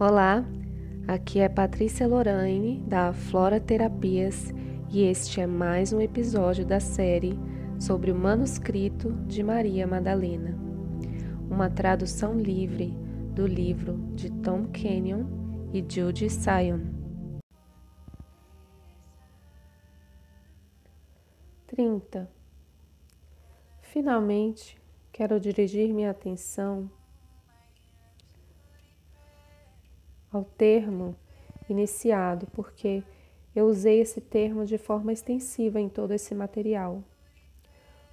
Olá, aqui é Patrícia Lorraine da Flora Terapias e este é mais um episódio da série sobre o manuscrito de Maria Madalena, uma tradução livre do livro de Tom Kenyon e Judy Sion. 30. Finalmente, quero dirigir minha atenção ao termo iniciado, porque eu usei esse termo de forma extensiva em todo esse material.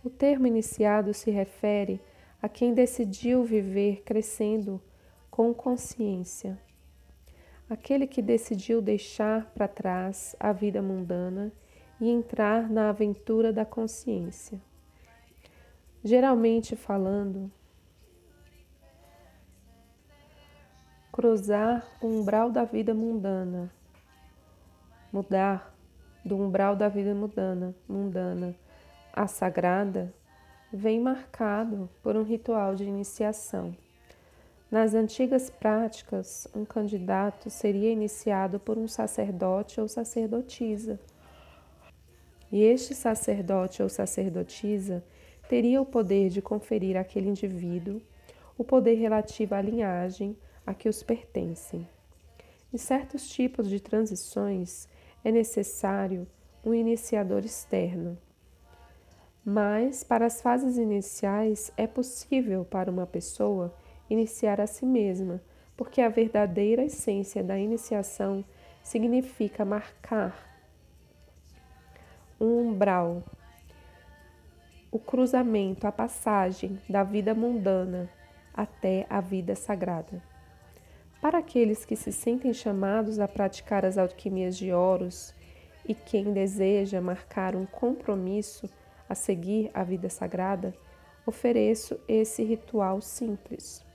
O termo iniciado se refere a quem decidiu viver crescendo com consciência. Aquele que decidiu deixar para trás a vida mundana e entrar na aventura da consciência. Geralmente falando, cruzar o umbral da vida mundana, mudar do umbral da vida mundana, mundana à sagrada, vem marcado por um ritual de iniciação. Nas antigas práticas, um candidato seria iniciado por um sacerdote ou sacerdotisa. E este sacerdote ou sacerdotisa teria o poder de conferir àquele indivíduo o poder relativo à linhagem, a que os pertencem. Em certos tipos de transições é necessário um iniciador externo. Mas, para as fases iniciais, é possível para uma pessoa iniciar a si mesma, porque a verdadeira essência da iniciação significa marcar um umbral, o cruzamento, a passagem da vida mundana até a vida sagrada. Para aqueles que se sentem chamados a praticar as alquimias de Horus e quem deseja marcar um compromisso a seguir a vida sagrada, ofereço esse ritual simples.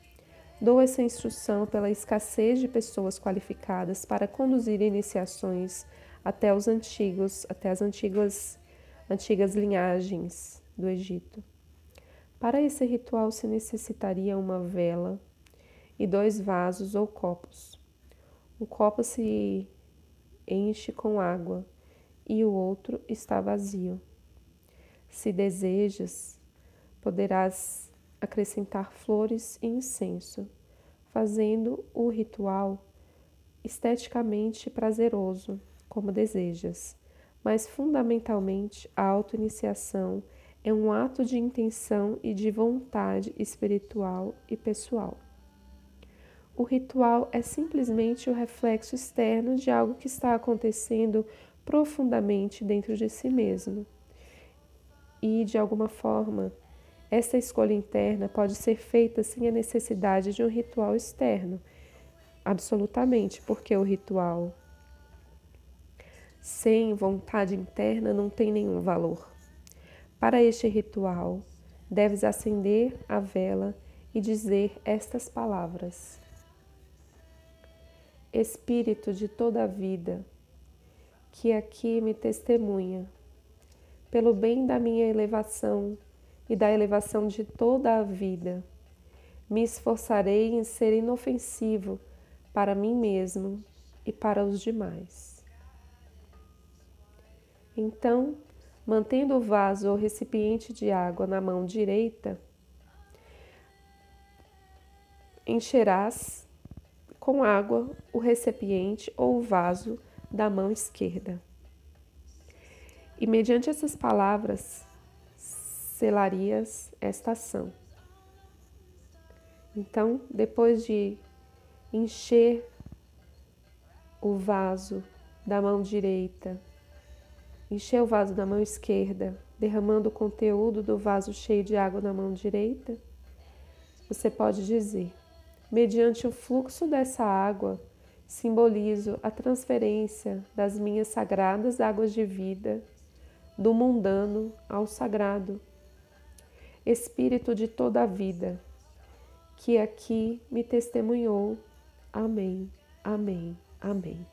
Dou essa instrução pela escassez de pessoas qualificadas para conduzir iniciações até os antigos, até as antigas antigas linhagens do Egito. Para esse ritual se necessitaria uma vela, e dois vasos ou copos. Um copo se enche com água e o outro está vazio. Se desejas, poderás acrescentar flores e incenso, fazendo o ritual esteticamente prazeroso, como desejas. Mas fundamentalmente, a autoiniciação é um ato de intenção e de vontade espiritual e pessoal. O ritual é simplesmente o reflexo externo de algo que está acontecendo profundamente dentro de si mesmo. E, de alguma forma, essa escolha interna pode ser feita sem a necessidade de um ritual externo. Absolutamente, porque o ritual sem vontade interna não tem nenhum valor. Para este ritual, deves acender a vela e dizer estas palavras: Espírito de toda a vida, que aqui me testemunha, pelo bem da minha elevação e da elevação de toda a vida, me esforçarei em ser inofensivo para mim mesmo e para os demais. Então, mantendo o vaso ou recipiente de água na mão direita, encherás com água o recipiente ou o vaso da mão esquerda. E mediante essas palavras, selarias esta ação. Então, depois de encher o vaso da mão direita, encher o vaso da mão esquerda, derramando o conteúdo do vaso cheio de água na mão direita, você pode dizer: Mediante o fluxo dessa água, simbolizo a transferência das minhas sagradas águas de vida, do mundano ao sagrado. Espírito de toda a vida, que aqui me testemunhou. Amém, amém, amém.